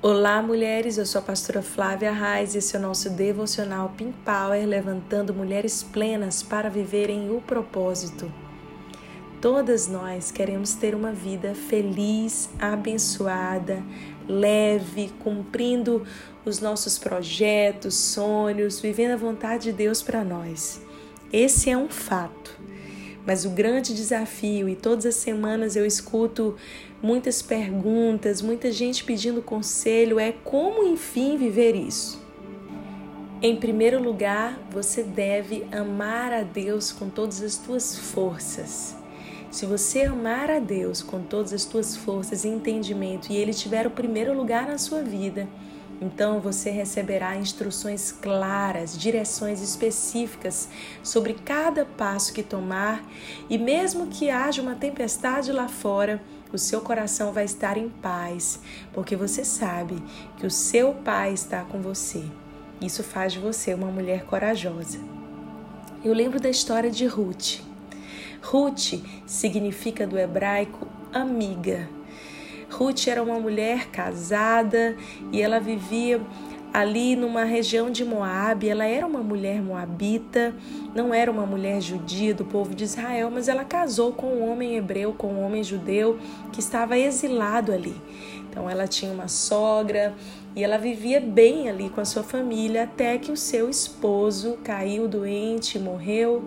Olá, mulheres. Eu sou a pastora Flávia Reis e esse é o nosso devocional Pink Power, levantando mulheres plenas para viverem o propósito. Todas nós queremos ter uma vida feliz, abençoada, leve, cumprindo os nossos projetos, sonhos, vivendo a vontade de Deus para nós. Esse é um fato. Mas o grande desafio, e todas as semanas eu escuto muitas perguntas, muita gente pedindo conselho, é como enfim viver isso. Em primeiro lugar, você deve amar a Deus com todas as tuas forças. Se você amar a Deus com todas as tuas forças e entendimento e Ele tiver o primeiro lugar na sua vida, então você receberá instruções claras, direções específicas sobre cada passo que tomar, e mesmo que haja uma tempestade lá fora, o seu coração vai estar em paz, porque você sabe que o seu Pai está com você. Isso faz de você uma mulher corajosa. Eu lembro da história de Ruth. Ruth significa do hebraico amiga. Ruth era uma mulher casada e ela vivia ali numa região de Moabe. Ela era uma mulher moabita, não era uma mulher judia do povo de Israel, mas ela casou com um homem hebreu, com um homem judeu que estava exilado ali. Então ela tinha uma sogra e ela vivia bem ali com a sua família até que o seu esposo caiu doente, morreu,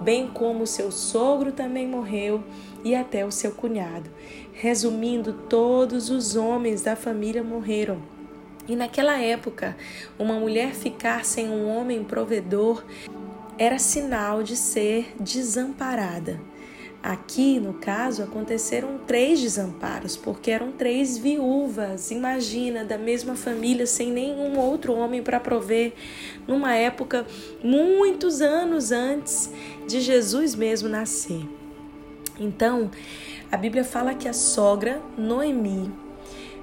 bem como o seu sogro também morreu e até o seu cunhado. Resumindo, todos os homens da família morreram. E naquela época, uma mulher ficar sem um homem provedor era sinal de ser desamparada. Aqui, no caso, aconteceram três desamparos, porque eram três viúvas, imagina, da mesma família, sem nenhum outro homem para prover, numa época muitos anos antes de Jesus mesmo nascer. Então, a Bíblia fala que a sogra, Noemi,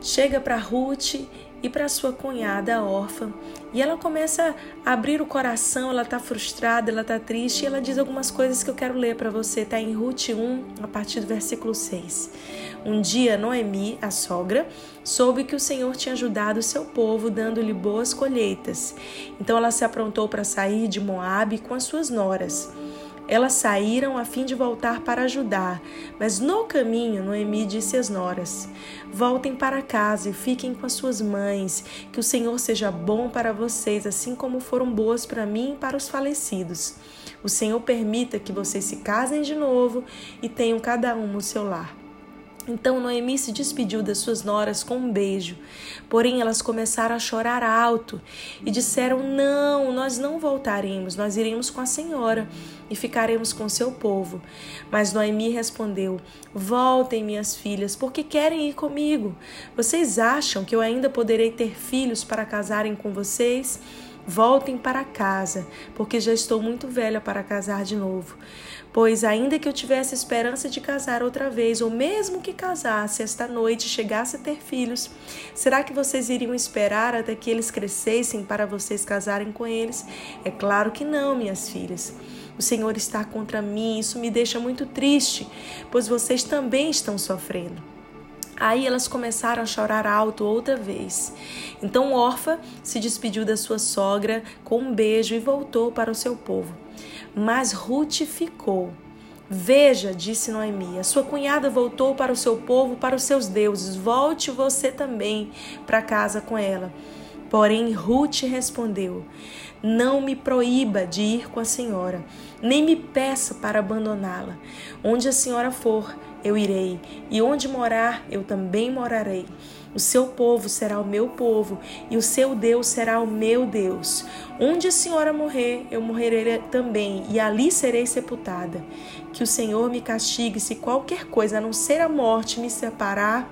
chega para Ruth e para sua cunhada órfã. E ela começa a abrir o coração, ela está frustrada, ela está triste, e ela diz algumas coisas que eu quero ler para você, está em Ruth 1, a partir do versículo 6. Um dia Noemi, a sogra, soube que o Senhor tinha ajudado o seu povo, dando-lhe boas colheitas. Então ela se aprontou para sair de Moabe com as suas noras. Elas saíram a fim de voltar para ajudar, mas no caminho Noemi disse às noras: Voltem para casa e fiquem com as suas mães, que o Senhor seja bom para vocês, assim como foram boas para mim e para os falecidos. O Senhor permita que vocês se casem de novo e tenham cada um o seu lar. Então Noemi se despediu das suas noras com um beijo. Porém, elas começaram a chorar alto e disseram: Não, nós não voltaremos, nós iremos com a senhora e ficaremos com seu povo. Mas Noemi respondeu: Voltem, minhas filhas, porque querem ir comigo. Vocês acham que eu ainda poderei ter filhos para casarem com vocês? Voltem para casa, porque já estou muito velha para casar de novo. Pois, ainda que eu tivesse esperança de casar outra vez, ou mesmo que casasse esta noite e chegasse a ter filhos, será que vocês iriam esperar até que eles crescessem para vocês casarem com eles? É claro que não, minhas filhas. O Senhor está contra mim, isso me deixa muito triste, pois vocês também estão sofrendo. Aí elas começaram a chorar alto outra vez. Então Orfa se despediu da sua sogra com um beijo e voltou para o seu povo. Mas Ruth ficou. Veja, disse Noemi, a sua cunhada voltou para o seu povo, para os seus deuses. Volte você também para casa com ela. Porém, Ruth respondeu: Não me proíba de ir com a senhora, nem me peça para abandoná-la. Onde a senhora for, eu irei, e onde morar, eu também morarei. O seu povo será o meu povo, e o seu Deus será o meu Deus. Onde a senhora morrer, eu morrerei também, e ali serei sepultada. Que o Senhor me castigue se qualquer coisa, a não ser a morte, me separar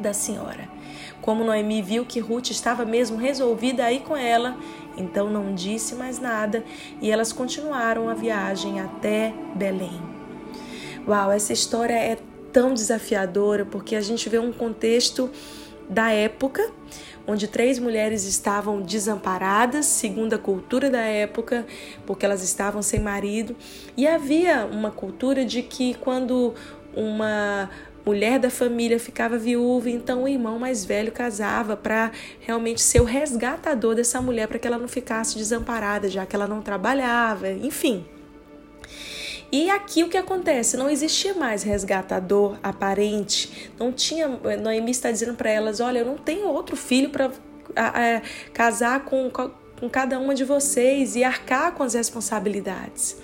da senhora. Como Noemi viu que Ruth estava mesmo resolvida a ir com ela, então não disse mais nada e elas continuaram a viagem até Belém. Uau, essa história é tão desafiadora porque a gente vê um contexto da época onde três mulheres estavam desamparadas, segundo a cultura da época, porque elas estavam sem marido, e havia uma cultura de que quando uma mulher da família ficava viúva, então o irmão mais velho casava para realmente ser o resgatador dessa mulher para que ela não ficasse desamparada, já que ela não trabalhava, enfim. E aqui o que acontece? Não existia mais resgatador aparente. Não tinha. Noemi está dizendo para elas: olha, eu não tenho outro filho para casar com, com cada uma de vocês e arcar com as responsabilidades.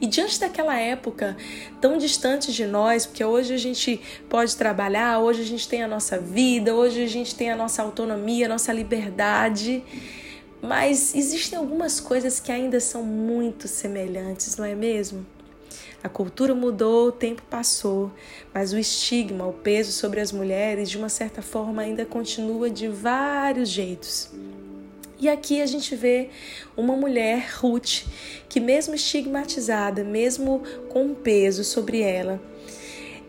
E diante daquela época tão distante de nós, porque hoje a gente pode trabalhar, hoje a gente tem a nossa vida, hoje a gente tem a nossa autonomia, a nossa liberdade. Mas existem algumas coisas que ainda são muito semelhantes, não é mesmo? A cultura mudou, o tempo passou, mas o estigma, o peso sobre as mulheres, de uma certa forma, ainda continua de vários jeitos. E aqui a gente vê uma mulher, Ruth, que, mesmo estigmatizada, mesmo com um peso sobre ela,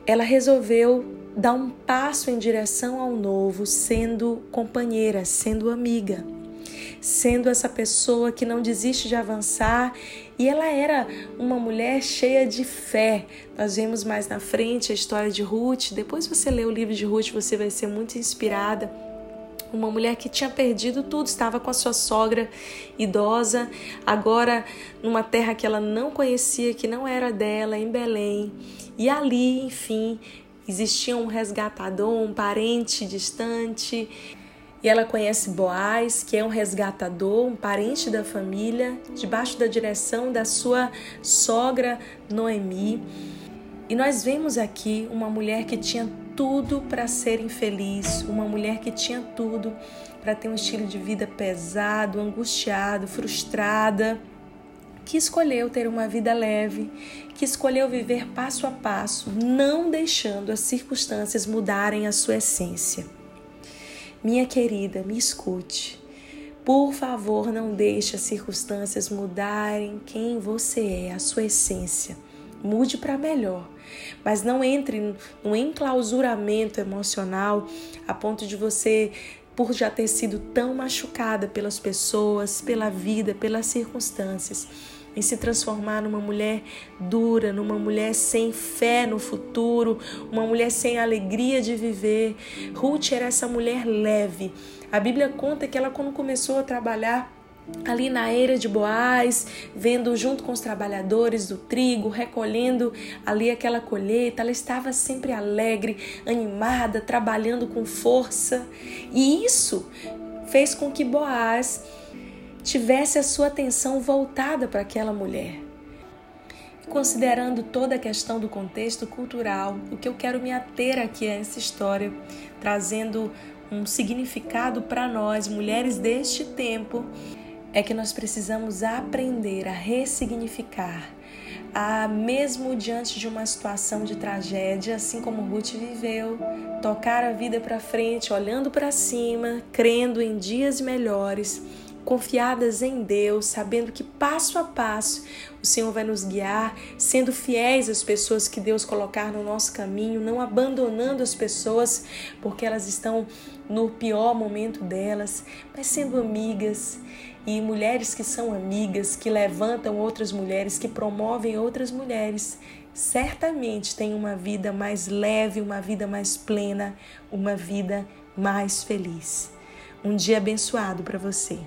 ela resolveu dar um passo em direção ao novo, sendo companheira, sendo amiga sendo essa pessoa que não desiste de avançar. E ela era uma mulher cheia de fé. Nós vemos mais na frente a história de Ruth. Depois você lê o livro de Ruth, você vai ser muito inspirada. Uma mulher que tinha perdido tudo, estava com a sua sogra idosa, agora numa terra que ela não conhecia, que não era dela, em Belém. E ali, enfim, existia um resgatador, um parente distante e ela conhece Boaz, que é um resgatador, um parente da família, debaixo da direção da sua sogra Noemi. E nós vemos aqui uma mulher que tinha tudo para ser infeliz, uma mulher que tinha tudo para ter um estilo de vida pesado, angustiado, frustrada, que escolheu ter uma vida leve, que escolheu viver passo a passo, não deixando as circunstâncias mudarem a sua essência. Minha querida, me escute. Por favor, não deixe as circunstâncias mudarem quem você é, a sua essência. Mude para melhor, mas não entre no enclausuramento emocional a ponto de você, por já ter sido tão machucada pelas pessoas, pela vida, pelas circunstâncias, em se transformar numa mulher dura, numa mulher sem fé no futuro, uma mulher sem alegria de viver. Ruth era essa mulher leve. A Bíblia conta que ela, quando começou a trabalhar, ali na eira de Boaz, vendo junto com os trabalhadores do trigo, recolhendo ali aquela colheita, ela estava sempre alegre, animada, trabalhando com força. E isso fez com que Boaz tivesse a sua atenção voltada para aquela mulher. Considerando toda a questão do contexto cultural, o que eu quero me ater aqui a essa história, trazendo um significado para nós, mulheres deste tempo, é que nós precisamos aprender a ressignificar, a mesmo diante de uma situação de tragédia, assim como Ruth viveu, tocar a vida para frente, olhando para cima, crendo em dias melhores confiadas em Deus, sabendo que passo a passo o Senhor vai nos guiar, sendo fiéis às pessoas que Deus colocar no nosso caminho, não abandonando as pessoas porque elas estão no pior momento delas, mas sendo amigas e mulheres que são amigas, que levantam outras mulheres, que promovem outras mulheres, certamente têm uma vida mais leve, uma vida mais plena, uma vida mais feliz. Um dia abençoado para você.